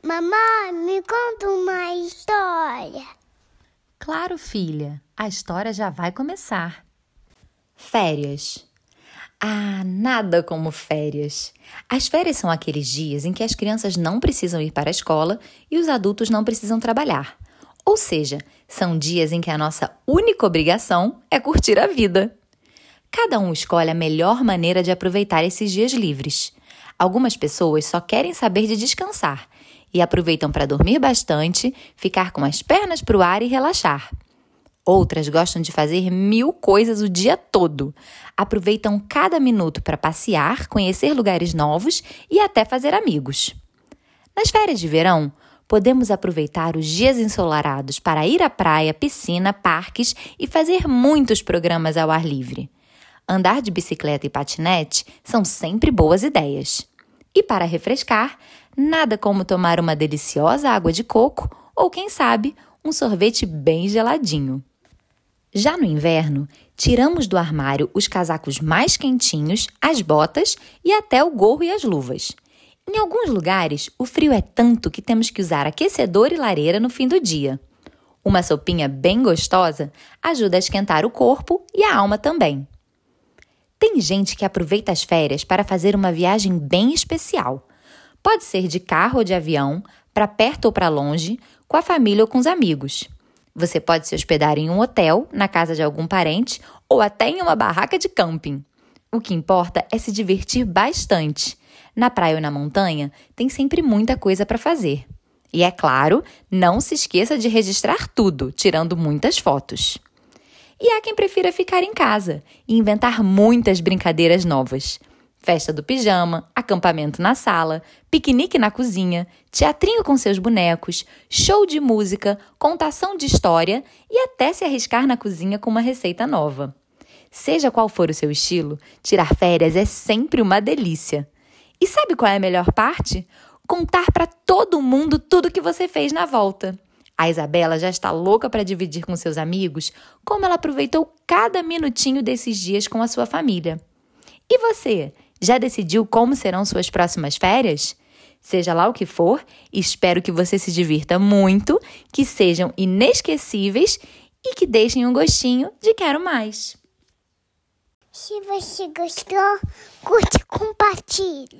Mamãe, me conta uma história. Claro, filha, a história já vai começar. Férias. Ah, nada como férias. As férias são aqueles dias em que as crianças não precisam ir para a escola e os adultos não precisam trabalhar. Ou seja, são dias em que a nossa única obrigação é curtir a vida. Cada um escolhe a melhor maneira de aproveitar esses dias livres. Algumas pessoas só querem saber de descansar e aproveitam para dormir bastante, ficar com as pernas para o ar e relaxar. Outras gostam de fazer mil coisas o dia todo. Aproveitam cada minuto para passear, conhecer lugares novos e até fazer amigos. Nas férias de verão, podemos aproveitar os dias ensolarados para ir à praia, piscina, parques e fazer muitos programas ao ar livre. Andar de bicicleta e patinete são sempre boas ideias. E para refrescar, nada como tomar uma deliciosa água de coco ou, quem sabe, um sorvete bem geladinho. Já no inverno, tiramos do armário os casacos mais quentinhos, as botas e até o gorro e as luvas. Em alguns lugares, o frio é tanto que temos que usar aquecedor e lareira no fim do dia. Uma sopinha bem gostosa ajuda a esquentar o corpo e a alma também. Tem gente que aproveita as férias para fazer uma viagem bem especial. Pode ser de carro ou de avião, para perto ou para longe, com a família ou com os amigos. Você pode se hospedar em um hotel, na casa de algum parente ou até em uma barraca de camping. O que importa é se divertir bastante. Na praia ou na montanha, tem sempre muita coisa para fazer. E é claro, não se esqueça de registrar tudo, tirando muitas fotos. E há quem prefira ficar em casa e inventar muitas brincadeiras novas. Festa do pijama, acampamento na sala, piquenique na cozinha, teatrinho com seus bonecos, show de música, contação de história e até se arriscar na cozinha com uma receita nova. Seja qual for o seu estilo, tirar férias é sempre uma delícia. E sabe qual é a melhor parte? Contar para todo mundo tudo que você fez na volta. A Isabela já está louca para dividir com seus amigos como ela aproveitou cada minutinho desses dias com a sua família. E você, já decidiu como serão suas próximas férias? Seja lá o que for, espero que você se divirta muito, que sejam inesquecíveis e que deixem um gostinho de quero mais. Se você gostou, curte e compartilha.